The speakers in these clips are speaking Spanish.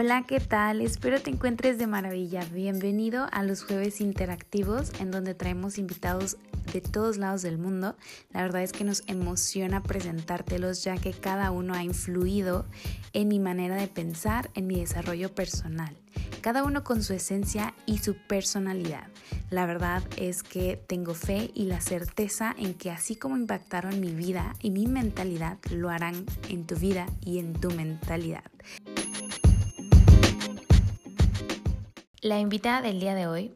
Hola, ¿qué tal? Espero te encuentres de maravilla. Bienvenido a los jueves interactivos en donde traemos invitados de todos lados del mundo. La verdad es que nos emociona presentártelos ya que cada uno ha influido en mi manera de pensar, en mi desarrollo personal. Cada uno con su esencia y su personalidad. La verdad es que tengo fe y la certeza en que así como impactaron mi vida y mi mentalidad, lo harán en tu vida y en tu mentalidad. La invitada del día de hoy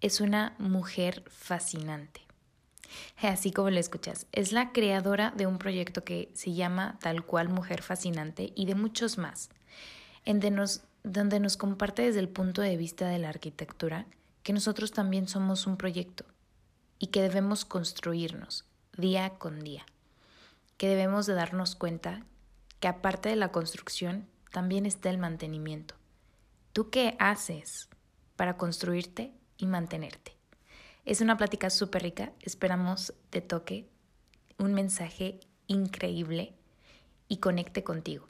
es una mujer fascinante. Así como lo escuchas, es la creadora de un proyecto que se llama tal cual Mujer Fascinante y de muchos más, en donde nos comparte desde el punto de vista de la arquitectura que nosotros también somos un proyecto y que debemos construirnos día con día, que debemos de darnos cuenta que aparte de la construcción también está el mantenimiento. ¿Tú qué haces para construirte y mantenerte. Es una plática súper rica, esperamos te toque un mensaje increíble y conecte contigo.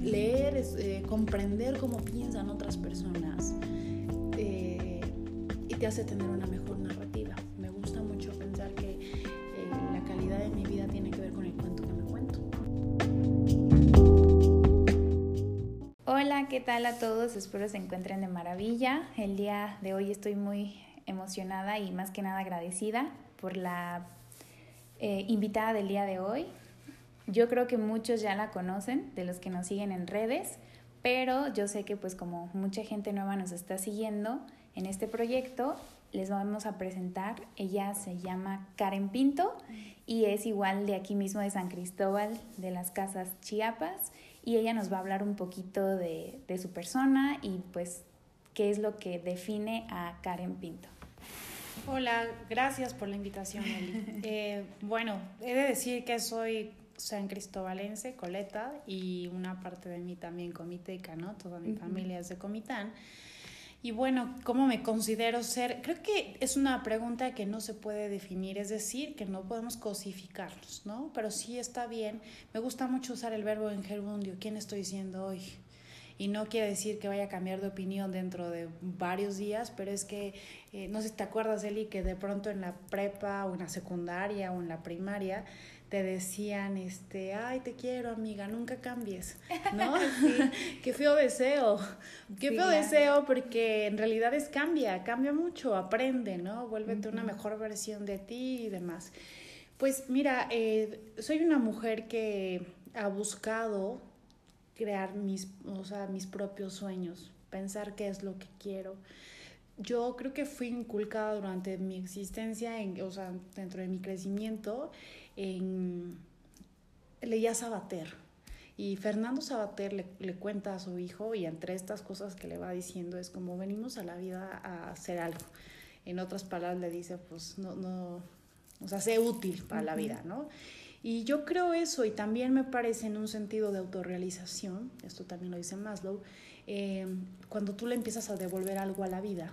Leer es eh, comprender cómo piensan otras personas eh, y te hace tener una mejor narrativa. Hola, ¿qué tal a todos? Espero se encuentren de maravilla. El día de hoy estoy muy emocionada y más que nada agradecida por la eh, invitada del día de hoy. Yo creo que muchos ya la conocen, de los que nos siguen en redes, pero yo sé que pues como mucha gente nueva nos está siguiendo en este proyecto, les vamos a presentar. Ella se llama Karen Pinto y es igual de aquí mismo de San Cristóbal, de las Casas Chiapas y ella nos va a hablar un poquito de, su persona y pues qué es lo que define a Karen Pinto. Hola, gracias por la invitación, Eli. Eh, bueno, he de decir que soy san cristobalense, coleta, y una parte de mí también comiteca, ¿no? Toda mi familia es de Comitán. Y bueno, ¿cómo me considero ser? Creo que es una pregunta que no se puede definir, es decir, que no podemos cosificarlos, ¿no? Pero sí está bien. Me gusta mucho usar el verbo en gerundio, ¿quién estoy siendo hoy? Y no quiere decir que vaya a cambiar de opinión dentro de varios días, pero es que, eh, no sé si te acuerdas, Eli, que de pronto en la prepa o en la secundaria o en la primaria te decían, este, ay, te quiero, amiga, nunca cambies, ¿no? qué feo deseo, qué feo deseo, porque en realidad es cambia, cambia mucho, aprende, ¿no? Vuélvete una mejor versión de ti y demás. Pues mira, eh, soy una mujer que ha buscado crear mis, o sea, mis propios sueños, pensar qué es lo que quiero. Yo creo que fui inculcada durante mi existencia, en, o sea, dentro de mi crecimiento, en, leía Sabater. Y Fernando Sabater le, le, cuenta a su hijo y entre estas cosas que le va diciendo es como venimos a la vida a hacer algo. En otras palabras le dice, pues no, no, o sea, sé útil para la vida, ¿no? Y yo creo eso y también me parece en un sentido de autorrealización, esto también lo dice Maslow, eh, cuando tú le empiezas a devolver algo a la vida,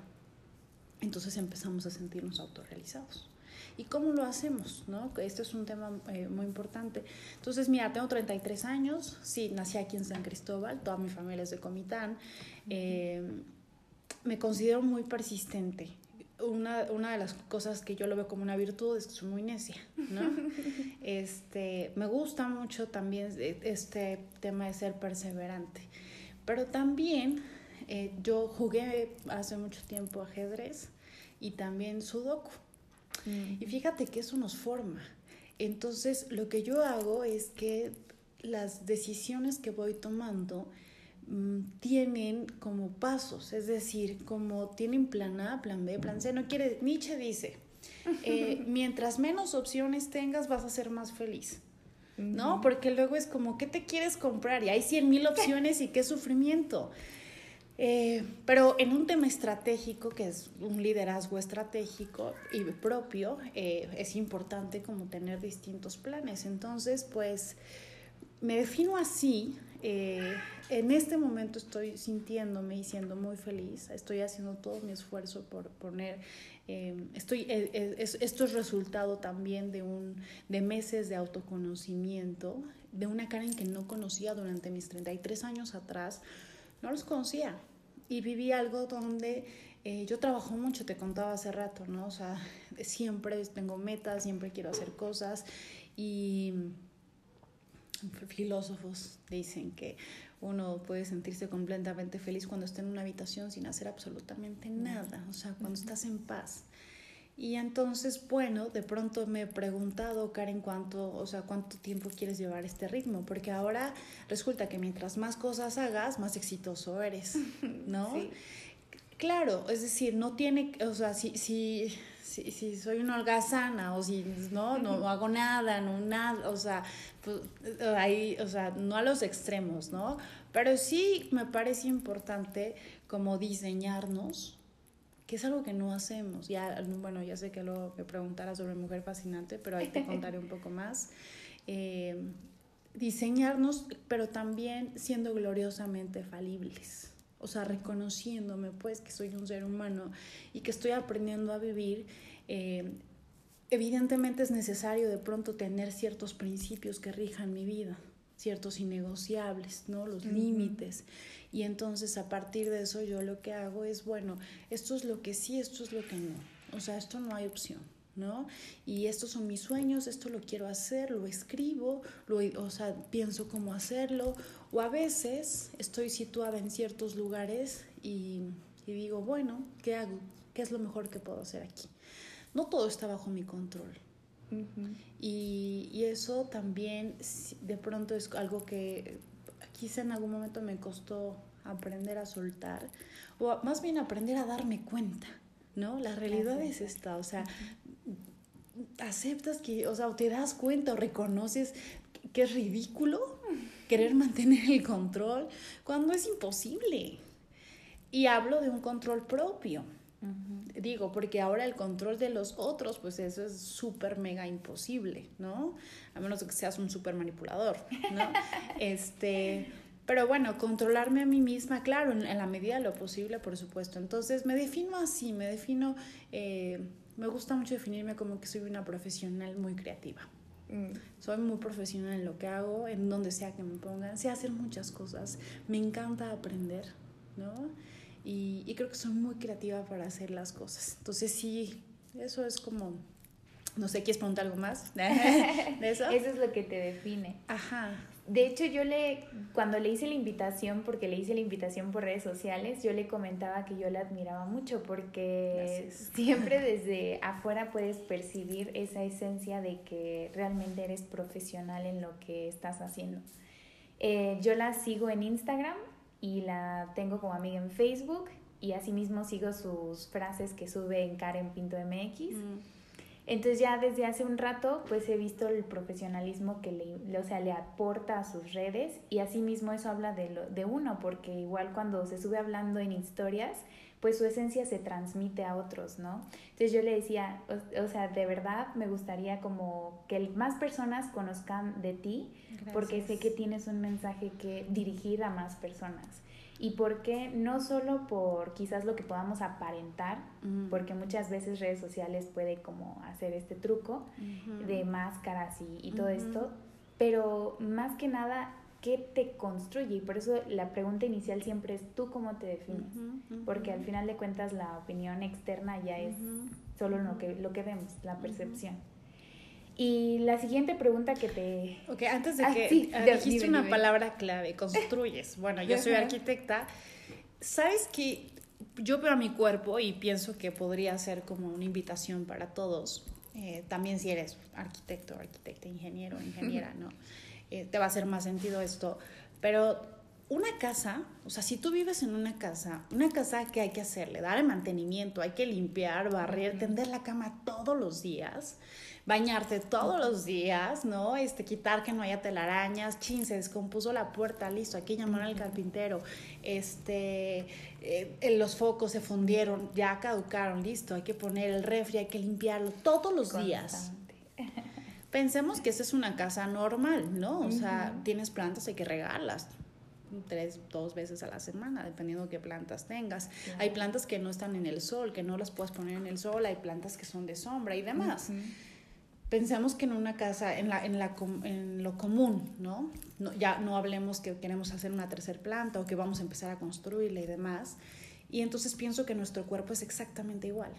entonces empezamos a sentirnos autorrealizados. ¿Y cómo lo hacemos? ¿no? Este es un tema eh, muy importante. Entonces, mira, tengo 33 años, sí, nací aquí en San Cristóbal, toda mi familia es de Comitán. Eh, me considero muy persistente. Una, una, de las cosas que yo lo veo como una virtud es que soy muy necia, ¿no? este, me gusta mucho también este tema de ser perseverante, pero también eh, yo jugué hace mucho tiempo ajedrez y también sudoku. Y fíjate que eso nos forma. Entonces, lo que yo hago es que las decisiones que voy tomando mm, tienen como pasos, es decir, como tienen plan A, plan B, plan C. No quiere, Nietzsche dice, eh, mientras menos opciones tengas, vas a ser más feliz. ¿No? Porque luego es como, ¿qué te quieres comprar? Y hay cien mil opciones y qué sufrimiento. Eh, pero en un tema estratégico, que es un liderazgo estratégico y propio, eh, es importante como tener distintos planes. Entonces, pues me defino así. Eh, en este momento estoy sintiéndome y siendo muy feliz. Estoy haciendo todo mi esfuerzo por poner eh, estoy, eh, esto es resultado también de, un, de meses de autoconocimiento, de una Karen que no conocía durante mis 33 años atrás, no los conocía. Y viví algo donde eh, yo trabajo mucho, te contaba hace rato, ¿no? O sea, siempre tengo metas, siempre quiero hacer cosas y filósofos dicen que uno puede sentirse completamente feliz cuando está en una habitación sin hacer absolutamente nada, o sea, cuando estás en paz. Y entonces, bueno, de pronto me he preguntado, Karen, cuánto, o sea, cuánto tiempo quieres llevar este ritmo, porque ahora resulta que mientras más cosas hagas, más exitoso eres, ¿no? Claro, es decir, no tiene, o sea, si, si, si, si soy una holgazana o si no, no hago nada, no nada, o sea, pues, ahí, o sea, no a los extremos, ¿no? Pero sí me parece importante como diseñarnos, que es algo que no hacemos. Ya, bueno, ya sé que luego me preguntara sobre Mujer Fascinante, pero ahí te contaré un poco más. Eh, diseñarnos, pero también siendo gloriosamente falibles. O sea, reconociéndome pues que soy un ser humano y que estoy aprendiendo a vivir eh, evidentemente es necesario de pronto tener ciertos principios que rijan mi vida, ciertos innegociables, ¿no? Los límites. Y entonces a partir de eso yo lo que hago es, bueno, esto es lo que sí, esto es lo que no. O sea, esto no hay opción. ¿no? Y estos son mis sueños, esto lo quiero hacer, lo escribo, lo, o sea, pienso cómo hacerlo, o a veces estoy situada en ciertos lugares y, y digo, bueno, ¿qué hago? ¿Qué es lo mejor que puedo hacer aquí? no todo está bajo mi control. Y, y, eso también de pronto es algo que quizá en algún momento me costó aprender a soltar, o más bien aprender a darme cuenta, ¿no? La realidad es esta, o sea, aceptas que, o sea, o te das cuenta o reconoces que es ridículo querer mantener el control cuando es imposible. Y hablo de un control propio. Digo, porque ahora el control de los otros, pues eso es súper mega imposible, ¿no? A menos que seas un súper manipulador, ¿no? este, pero bueno, controlarme a mí misma, claro, en, la medida de lo posible, por supuesto. Entonces me defino así, me defino, eh, me gusta mucho definirme como que soy una profesional muy creativa. Mm. Soy muy profesional en lo que hago, en donde sea que me pongan, sé hacer muchas cosas, me encanta aprender, ¿no? Y, creo que soy muy creativa para hacer las cosas. Entonces sí, eso es como, no sé, ¿quieres preguntar algo más de eso? eso es lo que te define. Ajá. De hecho, yo le, cuando le hice la invitación, porque le hice la invitación por redes sociales, yo le comentaba que yo la admiraba mucho porque siempre desde afuera puedes percibir esa esencia de que realmente eres profesional en lo que estás haciendo. Eh, yo la sigo en Instagram y la tengo como amiga en Facebook y asimismo sigo sus frases que sube en Karen Pinto MX. Mm. Entonces ya desde hace un rato pues he visto el profesionalismo que le, o sea, le aporta a sus redes y asimismo eso habla de, lo, de uno porque igual cuando se sube hablando en historias pues su esencia se transmite a otros, ¿no? Entonces yo le decía, o, sea, de verdad me gustaría como que más personas conozcan de ti, porque sé que tienes un mensaje que dirigir a más personas. Y porque no solo por quizás lo que podamos aparentar, porque muchas veces redes sociales puede como hacer este truco de máscaras y, y todo esto, pero más que nada qué te construye. Y por eso la pregunta inicial siempre es tú cómo te defines. Porque al final de cuentas la opinión externa ya es solo lo que, lo que vemos, la percepción. Y la siguiente pregunta que te... Ok, antes de ah, que ah, dijiste una palabra clave, construyes. Bueno, yo soy arquitecta. ¿Sabes que yo veo a mi cuerpo y pienso que podría ser como una invitación para todos? Eh, también si eres arquitecto, arquitecta, ingeniero, ingeniera, ¿no? Eh, te va a hacer más sentido esto. Pero una casa, o sea, si tú vives en una casa, una casa que hay que hacerle, dar el mantenimiento, hay que limpiar, barrer, tender la cama todos los días, bañarte todos los días, ¿no? Este, quitar que no haya telarañas, chin, se descompuso la puerta, listo, hay que llamar al carpintero, este, eh, los focos se fundieron, ya caducaron, listo, hay que poner el refri, hay que limpiarlo todos los días. Pensemos que esa es una casa normal, ¿no? O sea, tienes plantas, hay que regarlas. tres, dos veces a la semana, dependiendo de qué plantas tengas. Hay plantas que no están en el sol, que no las puedes poner en el sol, hay plantas que son de sombra y demás. Pensemos que en una casa, en, la, en, la, en lo común, ¿no? ¿no? Ya no hablemos que queremos hacer una tercera planta o que vamos a empezar a construirla y demás. Y entonces pienso que nuestro cuerpo es exactamente igual.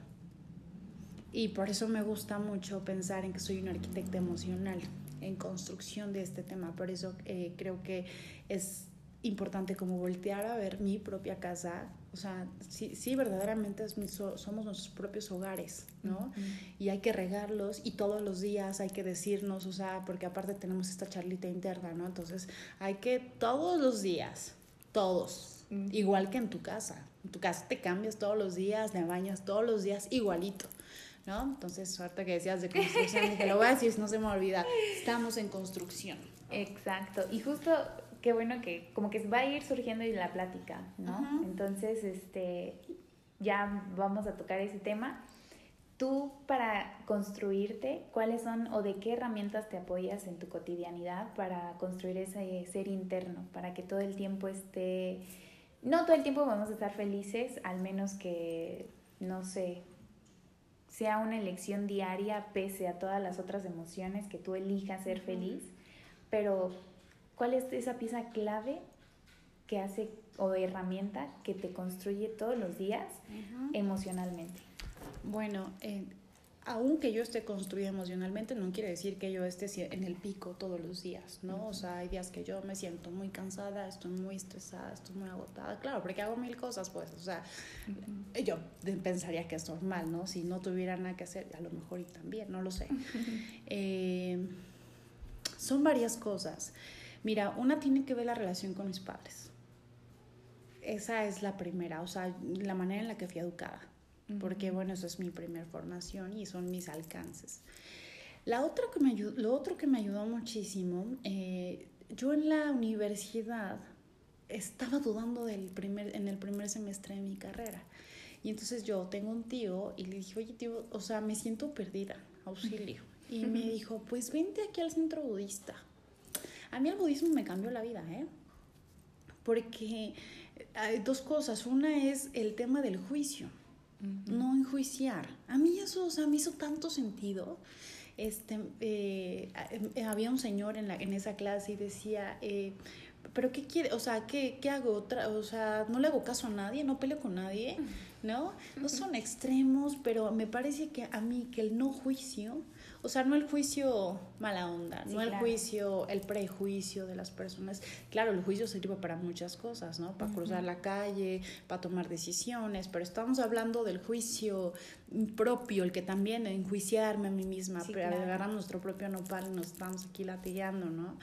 Y por eso me gusta mucho pensar en que soy una arquitecta emocional en construcción de este tema. Por eso eh, creo que es importante como voltear a ver mi propia casa. O sea, sí, sí verdaderamente es somos nuestros propios hogares, ¿no? Y hay que regarlos y todos los días hay que decirnos, o sea, porque aparte tenemos esta charlita interna, ¿no? Entonces hay que todos los días, todos, igual que en tu casa. En tu casa te cambias todos los días, te bañas todos los días igualito. ¿no? Entonces, suerte que decías de construcción, dije, lo voy a decir, no se me olvida, estamos en construcción. Exacto, y justo qué bueno que como que va a ir surgiendo en la plática, ¿no? Entonces, este, ya vamos a tocar ese tema. Tú para construirte, ¿cuáles son o de qué herramientas te apoyas en tu cotidianidad para construir ese ser interno, para que todo el tiempo esté, no todo el tiempo vamos a estar felices, al menos que, no sé, sea una elección diaria pese a todas las otras emociones que tú elijas ser feliz, pero ¿cuál es esa pieza clave que hace o herramienta que te construye todos los días emocionalmente? Bueno, eh, aunque yo esté construida emocionalmente, no quiere decir que yo esté en el pico todos los días, ¿no? O sea, hay días que yo me siento muy cansada, estoy muy estresada, estoy muy agotada, claro, porque hago mil cosas, pues, o sea, yo pensaría que es normal, ¿no? Si no tuviera nada que hacer, a lo mejor y también, no lo sé. Eh, son varias cosas. Mira, una tiene que ver la relación con mis padres. Esa es la primera, o sea, la manera en la que fui educada porque bueno, eso es mi primera formación y son mis alcances. La otra que me ayudó, lo otro que me ayudó muchísimo, eh, yo en la universidad estaba dudando del primer, en el primer semestre de mi carrera. Y entonces yo tengo un tío y le dije, oye tío, o sea, me siento perdida, auxilio. Y me dijo, pues vente aquí al centro budista. A mí el budismo me cambió la vida, ¿eh? Porque hay dos cosas. Una es el tema del juicio no enjuiciar. A mí eso, o sea, me hizo tanto sentido. Este, eh, había un señor en, la, en esa clase y decía, eh, pero ¿qué quiere? O sea, ¿qué, ¿qué, hago? Otra, o sea, no le hago caso a nadie, no peleo con nadie, ¿no? No son extremos, pero me parece que a mí que el no juicio o sea, no el juicio mala onda, no el juicio, el prejuicio de las personas. Claro, el juicio sirve para muchas cosas, ¿no? Para cruzar la calle, para tomar decisiones, pero estamos hablando del juicio propio, el que también enjuiciarme a mí misma, pero agarrar nuestro propio nopal y nos estamos aquí latigando, ¿no?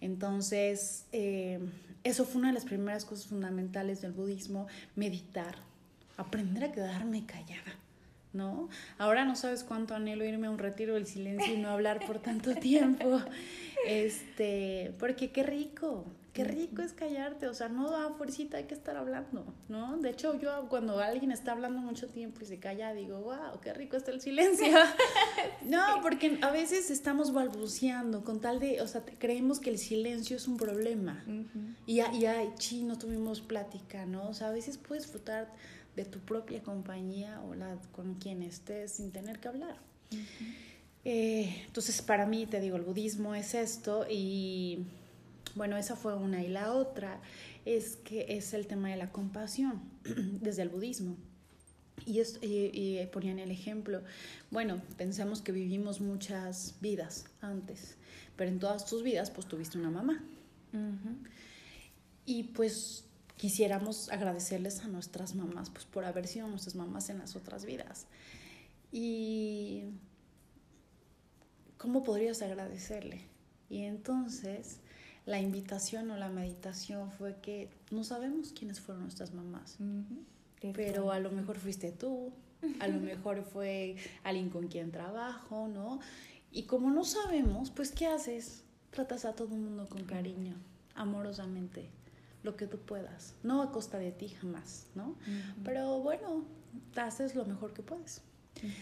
Entonces, eh, eso fue una de las primeras cosas fundamentales del budismo, meditar, aprender a quedarme callada ¿no? Ahora no sabes cuánto anhelo irme a un retiro del silencio y no hablar por tanto tiempo. Este, porque qué rico, qué rico es callarte, o sea, no da fuercita, hay que estar hablando, ¿no? De hecho, yo cuando alguien está hablando mucho tiempo y se calla, digo, wow, qué rico está el silencio. No, porque a veces estamos balbuceando con tal de, o sea, creemos que el silencio es un problema. Y, y ay, chi, no tuvimos plática, ¿no? O sea, a veces puedes disfrutar de tu propia compañía o la con quien estés sin tener que hablar. Eh, entonces, para mí, te digo, el budismo es esto y bueno, esa fue una y la otra es que es el tema de la compasión desde el budismo. Y, es, y, ponían el ejemplo, bueno, pensemos que vivimos muchas vidas antes, pero en todas tus vidas pues tuviste una mamá. Y pues quisiéramos agradecerles a nuestras mamás pues, por haber sido nuestras mamás en las otras vidas. Y ¿cómo podrías agradecerle? Y entonces la invitación o la meditación fue que no sabemos quiénes fueron nuestras mamás, pero a lo mejor fuiste tú, a lo mejor fue alguien con quien trabajo, ¿no? Y como no sabemos, pues ¿qué haces? Tratas a todo el mundo con cariño, amorosamente lo que tú puedas, no a costa de ti jamás, ¿no? Pero bueno, haces lo mejor que puedes.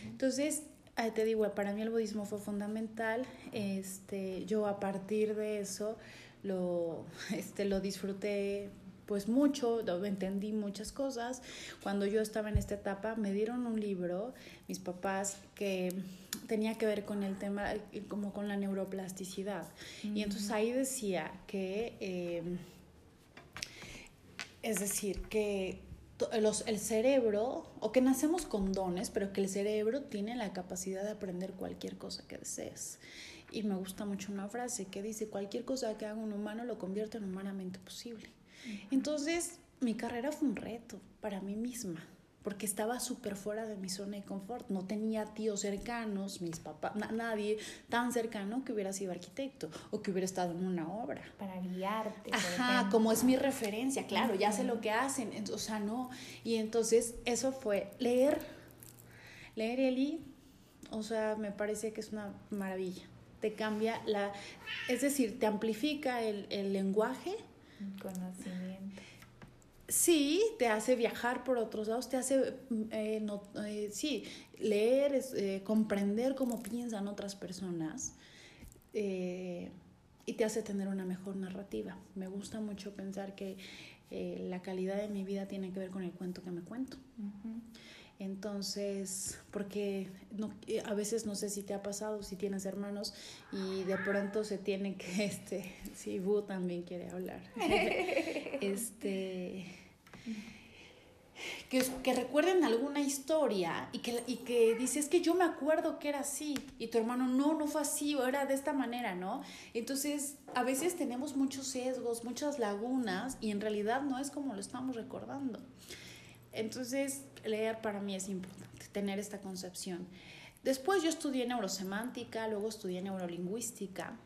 Entonces, te digo, para mí el budismo fue fundamental. Este, yo a partir de eso, lo, este, lo disfruté pues mucho, entendí muchas cosas. Cuando yo estaba en esta etapa, me dieron un libro, mis papás, que tenía que ver con el tema, como con la neuroplasticidad. Y entonces ahí decía que, eh, es decir, que los, el cerebro, o que nacemos con dones, pero que el cerebro tiene la capacidad de aprender cualquier cosa que desees. Y me gusta mucho una frase que dice, cualquier cosa que haga un humano lo convierte en humanamente posible. Entonces, mi carrera fue un reto para mí misma, porque estaba súper fuera de mi zona de confort. No tenía tíos cercanos, mis papás, nadie tan cercano que hubiera sido arquitecto o que hubiera estado en una obra. Para guiarte. Ajá, como es mi referencia, claro, ya sé lo que hacen, o sea, no. Y entonces eso fue leer, leer Eli, o sea, me parece que es una maravilla. Te cambia la, es decir, te amplifica el, el lenguaje Conocimiento. Sí, te hace viajar por otros lados, te hace, eh, eh, sí, leer, eh, comprender cómo piensan otras personas y te hace tener una mejor narrativa. Me gusta mucho pensar que la calidad de mi vida tiene que ver con el cuento que me cuento. Entonces, porque no, a veces no sé si te ha pasado, si tienes hermanos y de pronto se tiene que, este, si Bu también quiere hablar, este, que, que, recuerden alguna historia y que, y que dices que yo me acuerdo que era así y tu hermano no, no fue así o era de esta manera, ¿no? Entonces, a veces tenemos muchos sesgos, muchas lagunas y en realidad no es como lo estamos recordando. Entonces, leer para mí es importante, tener esta concepción. Después yo estudié neurosemántica, luego estudié neurolingüística.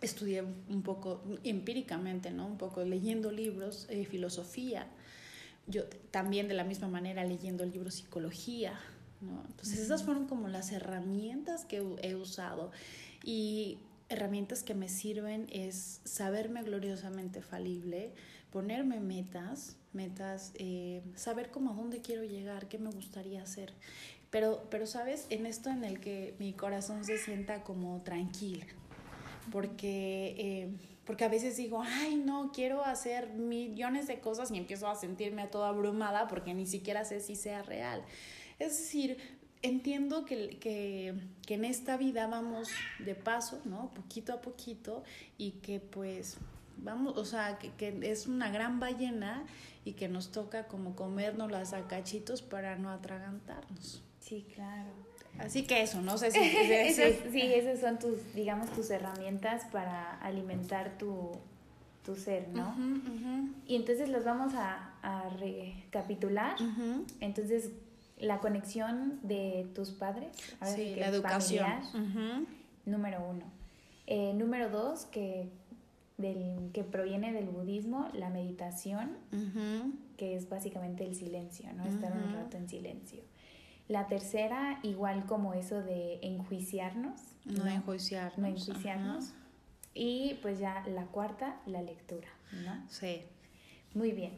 Estudié un poco empíricamente, ¿no? Un poco leyendo libros, eh, filosofía. Yo también de la misma manera leyendo el libro psicología, ¿no? Entonces esas fueron como las herramientas que he usado. Y herramientas que me sirven es saberme gloriosamente falible, ponerme metas, metas, eh, saber cómo a dónde quiero llegar, qué me gustaría hacer. Pero, pero, ¿sabes? En esto en el que mi corazón se sienta como tranquila, porque, eh, porque a veces digo, ay, no, quiero hacer millones de cosas y empiezo a sentirme a toda abrumada porque ni siquiera sé si sea real. Es decir, entiendo que, que, que en esta vida vamos de paso, ¿no? Poquito a poquito y que pues vamos, o sea, que, que, es una gran ballena y que nos toca como comernos las cachitos para no atragantarnos. Sí, claro. Así que eso, no sé si... sí, esas son tus, digamos, tus herramientas para alimentar tu, tu ser, ¿no? Y entonces los vamos a, a recapitular. Entonces, la conexión de tus padres. sí, la educación. Número uno. Eh, número dos, que del, que proviene del budismo, la meditación, que es básicamente el silencio, ¿no? Estar un rato en silencio. La tercera, igual como eso de enjuiciarnos. No, enjuiciarnos. No enjuiciarnos. Y pues ya la cuarta, la lectura, ¿no? Sí. Muy bien.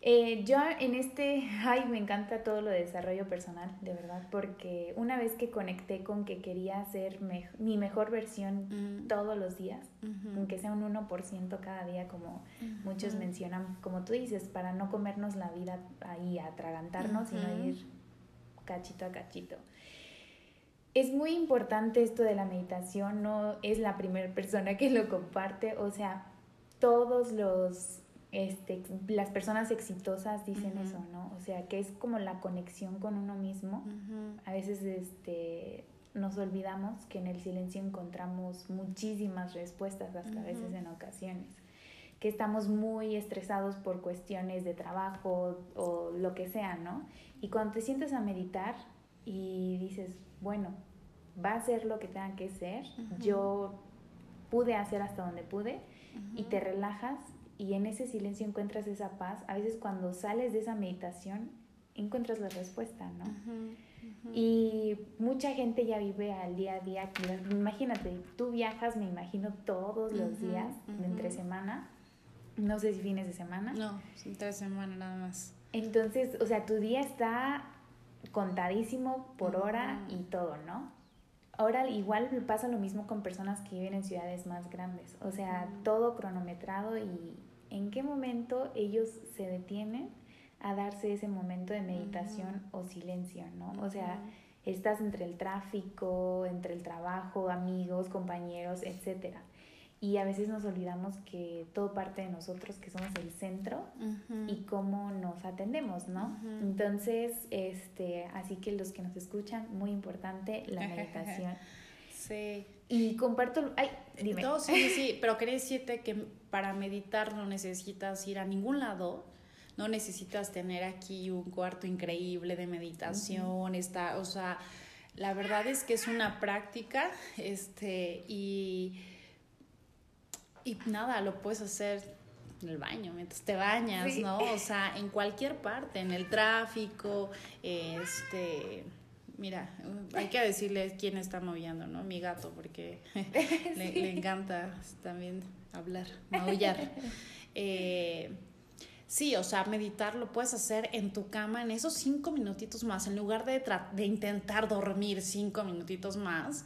Eh, yo en este, ay, me encanta todo lo de desarrollo personal, de verdad, porque una vez que conecté con que quería ser mi mejor versión mm. todos los días, aunque sea un 1% cada día, como muchos mencionan, como tú dices, para no comernos la vida ahí, atragantarnos, sino ir cachito a cachito. Es muy importante esto de la meditación, no es la primera persona que lo comparte, o sea, todos los este, las personas exitosas dicen eso, ¿no? O sea, que es como la conexión con uno mismo. A veces este, nos olvidamos que en el silencio encontramos muchísimas respuestas, hasta a veces en ocasiones. Que estamos muy estresados por cuestiones de trabajo o lo que sea, ¿no? Y cuando te sientes a meditar y dices, bueno, va a ser lo que tenga que ser, yo pude hacer hasta donde pude, y te relajas y en ese silencio encuentras esa paz. A veces cuando sales de esa meditación encuentras la respuesta, ¿no? Y mucha gente ya vive al día a día. Imagínate, tú viajas, me imagino, todos los días de entre semana. No sé si fines de semana. No, entre semana nada más. Entonces, o sea, tu día está contadísimo por hora y todo, ¿no? ahora igual pasa lo mismo con personas que viven en ciudades más grandes, o sea, todo cronometrado y en qué momento ellos se detienen a darse ese momento de meditación o silencio, ¿no? O sea, estás entre el tráfico, entre el trabajo, amigos, compañeros, etcétera y a veces nos olvidamos que todo parte de nosotros, que somos el centro y cómo nos atendemos, ¿no? Entonces, este, así que los que nos escuchan, muy importante la meditación. Sí. Y comparto, ay, dime. No, sí, sí, pero quería decirte que para meditar no necesitas ir a ningún lado, no necesitas tener aquí un cuarto increíble de meditación, está, o sea, la verdad es que es una práctica, este, y y nada, lo puedes hacer en el baño, mientras te bañas, ¿no? O sea, en cualquier parte, en el tráfico, este... Mira, hay que decirle quién está moviendo, ¿no? Mi gato, porque le, encanta también hablar, maullar. Eh, sí, o sea, meditar lo puedes hacer en tu cama en esos cinco minutitos más, en lugar de, de intentar dormir cinco minutitos más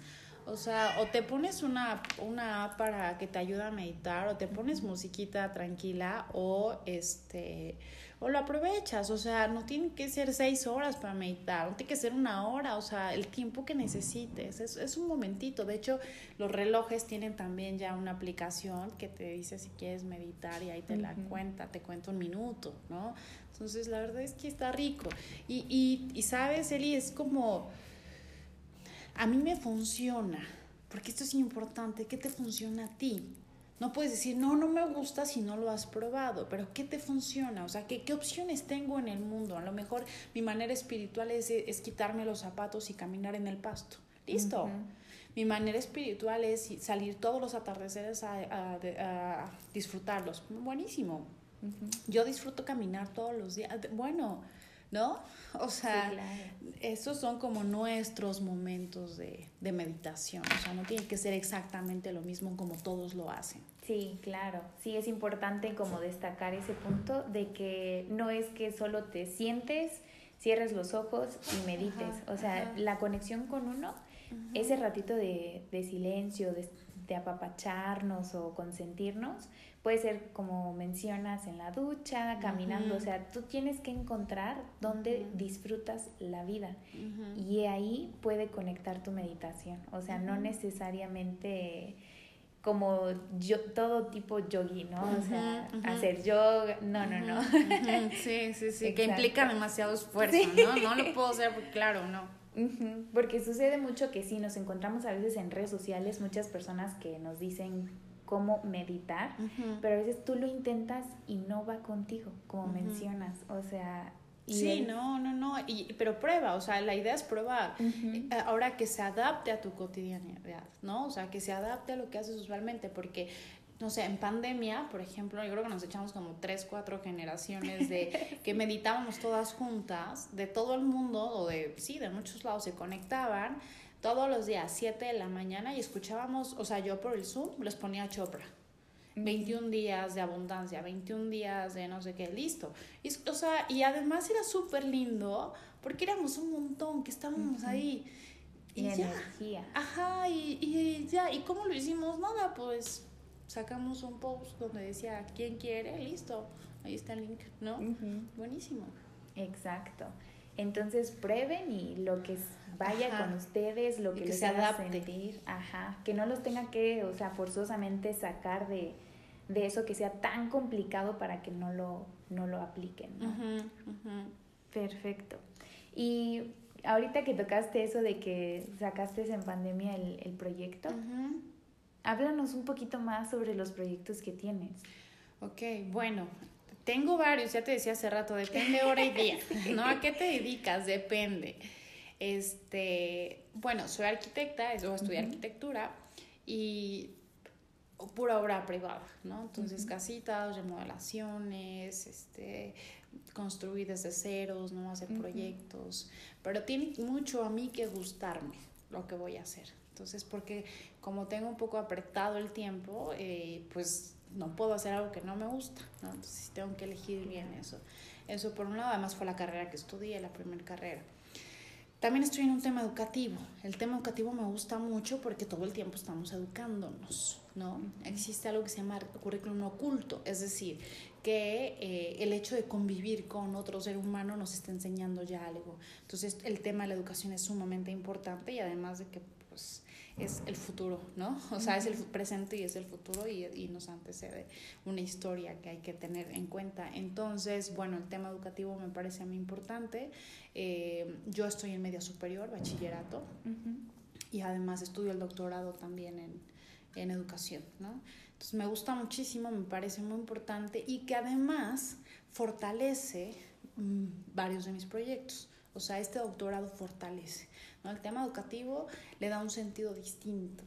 o sea, o te pones una, una app para que te ayude a meditar, o te pones musiquita tranquila, o este, o lo aprovechas. O sea, no tiene que ser seis horas para meditar, no tiene que ser una hora, o sea, el tiempo que necesites. Es, es un momentito. De hecho, los relojes tienen también ya una aplicación que te dice si quieres meditar y ahí te la cuenta, te cuenta un minuto, ¿no? Entonces, la verdad es que está rico. Y, y, y sabes, Eli, es como a mí me funciona, porque esto es importante, ¿qué te funciona a ti? No puedes decir, no, no me gusta si no lo has probado, pero ¿qué te funciona? O sea, ¿qué, qué opciones tengo en el mundo? A lo mejor mi manera espiritual es, es quitarme los zapatos y caminar en el pasto. Listo. Mi manera espiritual es salir todos los atardeceres a, a, disfrutarlos. Buenísimo. Yo disfruto caminar todos los días. Bueno, ¿no? O sea, esos son como nuestros momentos de, de, meditación, o sea, no tiene que ser exactamente lo mismo como todos lo hacen. Sí, claro, sí es importante como destacar ese punto de que no es que solo te sientes, cierres los ojos y medites, o sea, la conexión con uno, ese ratito de, de silencio, de, de apapacharnos o consentirnos, Puede ser como mencionas en la ducha, caminando, o sea, tú tienes que encontrar dónde disfrutas la vida. Y ahí puede conectar tu meditación, o sea, no necesariamente como yo todo tipo yogi, ¿no? O sea, hacer yoga, no, no, no. Sí, sí, sí, que implica demasiado esfuerzo, ¿no? No lo puedo hacer, claro, no. Porque sucede mucho que sí, nos encontramos a veces en redes sociales muchas personas que nos dicen cómo meditar, pero a veces tú lo intentas y no va contigo, como mencionas, o sea... sí, no, no, no, y, pero prueba, o sea, la idea es probar. Eh, ahora que se adapte a tu cotidianidad, ¿no? O sea, que se adapte a lo que haces usualmente, porque no sé, en pandemia, por ejemplo, yo creo que nos echamos como tres, cuatro generaciones de que meditábamos todas juntas, de todo el mundo, o de, sí, de muchos lados se conectaban todos los días, 7 de la mañana, y escuchábamos, o sea, yo por el Zoom les ponía Chopra. 21 días de abundancia, 21 días de no sé qué, listo. Y, o sea, y además era súper lindo porque éramos un montón que estábamos ahí. Y, ya. energía. Ajá, y, y, ya. ¿Y cómo lo hicimos? Nada, pues sacamos un post donde decía, ¿quién quiere? Listo. Ahí está el link, ¿no? Buenísimo. Exacto. Entonces prueben y lo que vaya con ustedes, lo que, les se adapte. sentir, ajá, que no los tenga que, o sea, forzosamente sacar de, de eso que sea tan complicado para que no lo, no lo apliquen. Perfecto. Y ahorita que tocaste eso de que sacaste en pandemia el, el proyecto, háblanos un poquito más sobre los proyectos que tienes. Ok, bueno, tengo varios, ya te decía hace rato, depende hora y día, ¿no? ¿A qué te dedicas? Depende. Este, bueno, soy arquitecta, o estudié arquitectura y pura obra privada, ¿no? Entonces, casitas, remodelaciones, este, construir desde ceros, ¿no? Hacer proyectos, pero tiene mucho a mí que gustarme lo que voy a hacer. Entonces, porque como tengo un poco apretado el tiempo, eh, pues no puedo hacer algo que no me gusta, ¿no? Entonces tengo que elegir bien eso. Eso por un lado, además fue la carrera que estudié, la primera carrera. También estoy en un tema educativo. El tema educativo me gusta mucho porque todo el tiempo estamos educándonos, ¿no? Existe algo que se llama currículum oculto, es decir, que eh, el hecho de convivir con otro ser humano nos está enseñando ya algo. Entonces, el tema de la educación es sumamente importante y además de que pues, es el futuro, ¿no? O sea, es el presente y es el futuro y, y, nos antecede una historia que hay que tener en cuenta. Entonces, bueno, el tema educativo me parece a mí importante. Eh, yo estoy en media superior, bachillerato, y además estudio el doctorado también en, en educación, ¿no? Entonces me gusta muchísimo, me parece muy importante y que además fortalece mm, varios de mis proyectos. O sea, este doctorado fortalece. ¿No? El tema educativo le da un sentido distinto.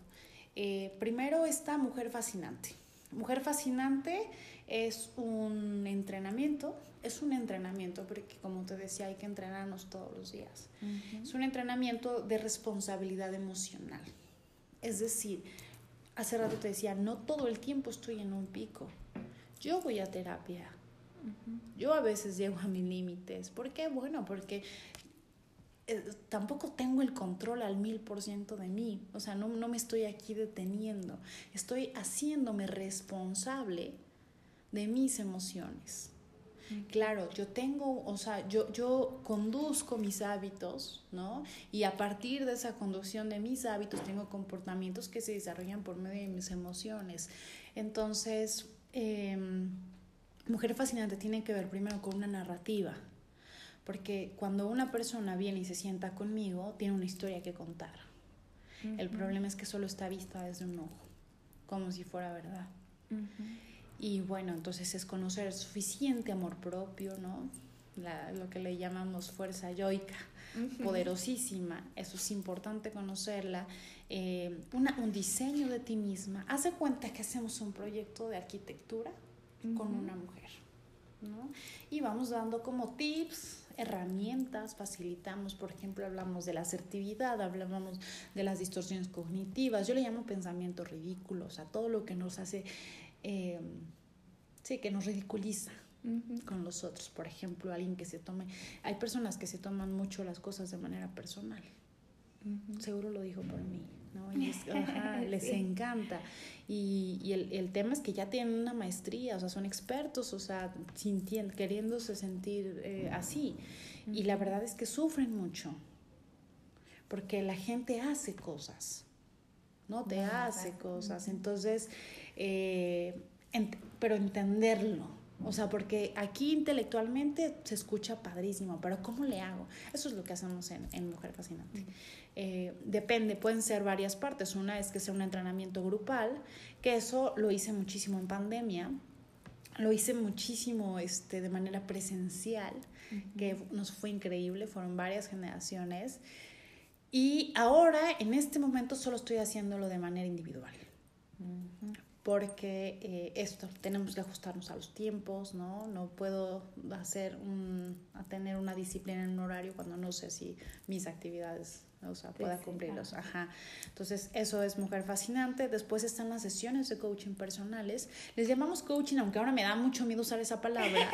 Eh, primero, esta mujer fascinante. Mujer fascinante es un entrenamiento, es un entrenamiento, porque como te decía, hay que entrenarnos todos los días. Es un entrenamiento de responsabilidad emocional. Es decir, hace rato te decía, no todo el tiempo estoy en un pico. Yo voy a terapia. Yo a veces llego a mis límites. ¿Por qué? Bueno, porque eh, tampoco tengo el control al mil por ciento de mí. O sea, no, no me estoy aquí deteniendo. Estoy haciéndome responsable de mis emociones. Claro, yo tengo, o sea, yo, yo conduzco mis hábitos, ¿no? Y a partir de esa conducción de mis hábitos tengo comportamientos que se desarrollan por medio de mis emociones. Entonces, em, Mujer Fascinante tiene que ver primero con una narrativa, porque cuando una persona viene y se sienta conmigo, tiene una historia que contar. El problema es que solo está vista desde un ojo, como si fuera verdad. Y bueno, entonces es conocer suficiente amor propio, ¿no? La, lo que le llamamos fuerza yoica, poderosísima. Eso es importante conocerla. Eh, una, un diseño de ti misma. Haz de cuenta que hacemos un proyecto de arquitectura con una mujer, ¿no? Y vamos dando como tips, herramientas, facilitamos, por ejemplo, hablamos de la asertividad, hablamos de las distorsiones cognitivas, yo le llamo pensamiento ridículo, o sea, todo lo que nos hace eh, sí, que nos ridiculiza con los otros. Por ejemplo, alguien que se tome, hay personas que se toman mucho las cosas de manera personal. Seguro lo dijo por mí, ¿no? Y les encanta. Y, y el, el, tema es que ya tienen una maestría, o sea, son expertos, o sea, sintiendo, queriéndose sentir eh, así. Y la verdad es que sufren mucho, porque la gente hace cosas, ¿no? Te hace cosas. Entonces, eh, pero entenderlo. O sea, porque aquí intelectualmente se escucha padrísimo, pero ¿cómo le hago? Eso es lo que hacemos en, en Mujer Fascinante. Eh, depende, pueden ser varias partes. Una es que sea un entrenamiento grupal, que eso lo hice muchísimo en pandemia. Lo hice muchísimo este, de manera presencial, que nos fue increíble, fueron varias generaciones. Y ahora, en este momento, solo estoy haciéndolo de manera individual porque eh, esto, tenemos que ajustarnos a los tiempos, ¿no? No puedo hacer un, a tener una disciplina en un horario cuando no sé si mis actividades o sea, pueda cumplirlos. Ajá. Entonces, eso es Mujer Fascinante. Después están las sesiones de coaching personales. Les llamamos coaching, aunque ahora me da mucho miedo usar esa palabra.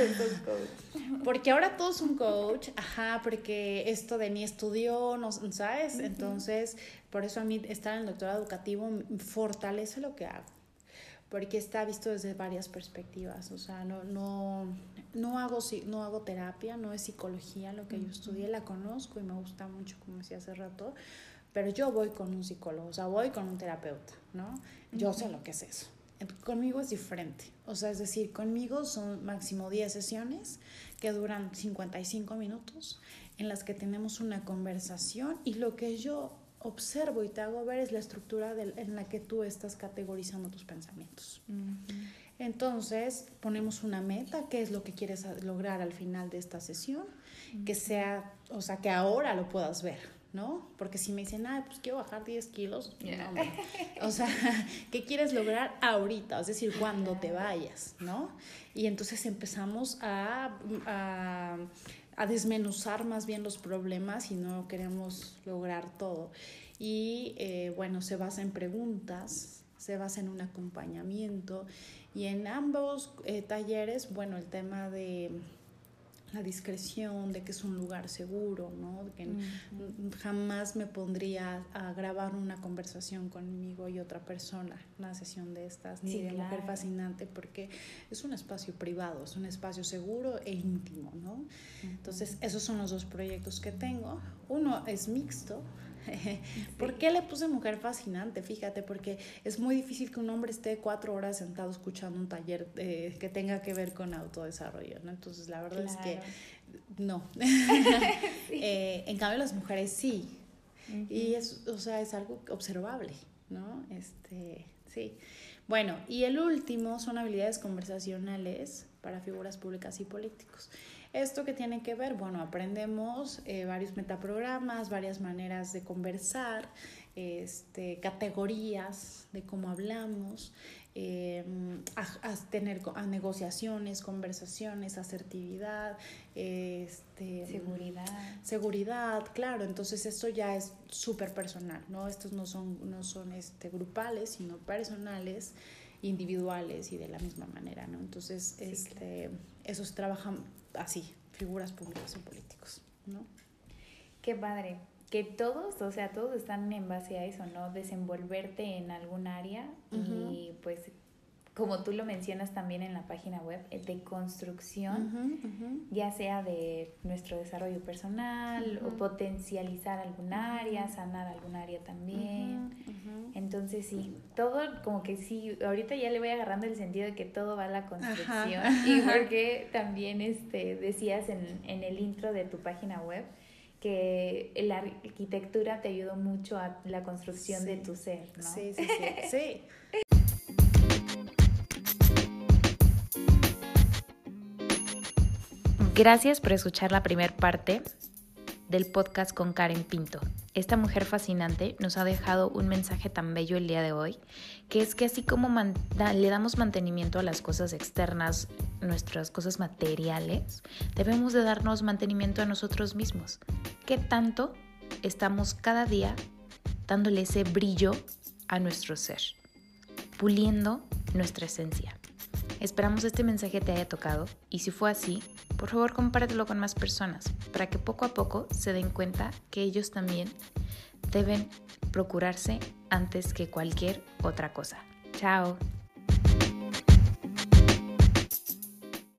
porque ahora todos son coach. Ajá, porque esto de ni estudió, no, ¿sabes? Entonces, por eso a mí estar en el doctorado educativo fortalece lo que hago porque está visto desde varias perspectivas, o sea, no, no, no, hago, no hago terapia, no es psicología lo que yo estudié, la conozco y me gusta mucho, como decía hace rato, pero yo voy con un psicólogo, o sea, voy con un terapeuta, ¿no? Yo sé lo que es eso. Conmigo es diferente, o sea, es decir, conmigo son máximo 10 sesiones que duran 55 minutos en las que tenemos una conversación y lo que yo observo y te hago ver es la estructura en la que tú estás categorizando tus pensamientos. Entonces, ponemos una meta, qué es lo que quieres lograr al final de esta sesión, que sea, o sea, que ahora lo puedas ver, ¿no? Porque si me dicen, ah, pues quiero bajar 10 kilos, no, o sea, ¿qué quieres lograr ahorita? Es decir, cuando te vayas, ¿no? Y entonces empezamos a, a a desmenuzar más bien los problemas y no queremos lograr todo. Y eh, bueno, se basa en preguntas, se basa en un acompañamiento y en ambos eh, talleres, bueno, el tema de la discreción, de que es un lugar seguro, ¿no? De que jamás me pondría a grabar una conversación conmigo y otra persona, una sesión de estas, ni de mujer fascinante, porque es un espacio privado, es un espacio seguro e íntimo, ¿no? Entonces, esos son los dos proyectos que tengo. Uno es mixto, ¿Por qué le puse mujer fascinante? Fíjate, porque es muy difícil que un hombre esté cuatro horas sentado escuchando un taller eh, que tenga que ver con autodesarrollo, ¿no? Entonces, la verdad es que no. Eh, en cambio, las mujeres sí. Y es, o sea, es algo observable, ¿no? Este, sí. Bueno, y el último son habilidades conversacionales para figuras públicas y políticos. ¿Esto que tiene que ver? Bueno, aprendemos eh, varios metaprogramas, varias maneras de conversar, este, categorías de cómo hablamos, eh, a, tener a negociaciones, conversaciones, asertividad, este, seguridad. Seguridad, claro, entonces esto ya es súper personal, ¿no? Estos no son, no son este, grupales, sino personales, individuales y de la misma manera, ¿no? Entonces, este, esos trabajan así, figuras públicas o políticos, ¿no? Qué padre. Que todos, o sea, todos están en base a eso, ¿no? Desenvolverte en algún área y pues como tú lo mencionas también en la página web, eh, de construcción, ya sea de nuestro desarrollo personal o potencializar algún área, sanar algún área también. Entonces sí, todo como que sí, ahorita ya le voy agarrando el sentido de que todo va a la construcción. Y porque también este, decías en, en el intro de tu página web que la arquitectura te ayudó mucho a la construcción de tu ser, ¿no? Sí, sí, sí. sí. Gracias por escuchar la primera parte del podcast con Karen Pinto. Esta mujer fascinante nos ha dejado un mensaje tan bello el día de hoy, que es que así como le damos mantenimiento a las cosas externas, nuestras cosas materiales, debemos de darnos mantenimiento a nosotros mismos. ¿Qué tanto estamos cada día dándole ese brillo a nuestro ser, puliendo nuestra esencia? Esperamos este mensaje te haya tocado y si fue así, por favor compártelo con más personas para que poco a poco se den cuenta que ellos también deben procurarse antes que cualquier otra cosa. Chao.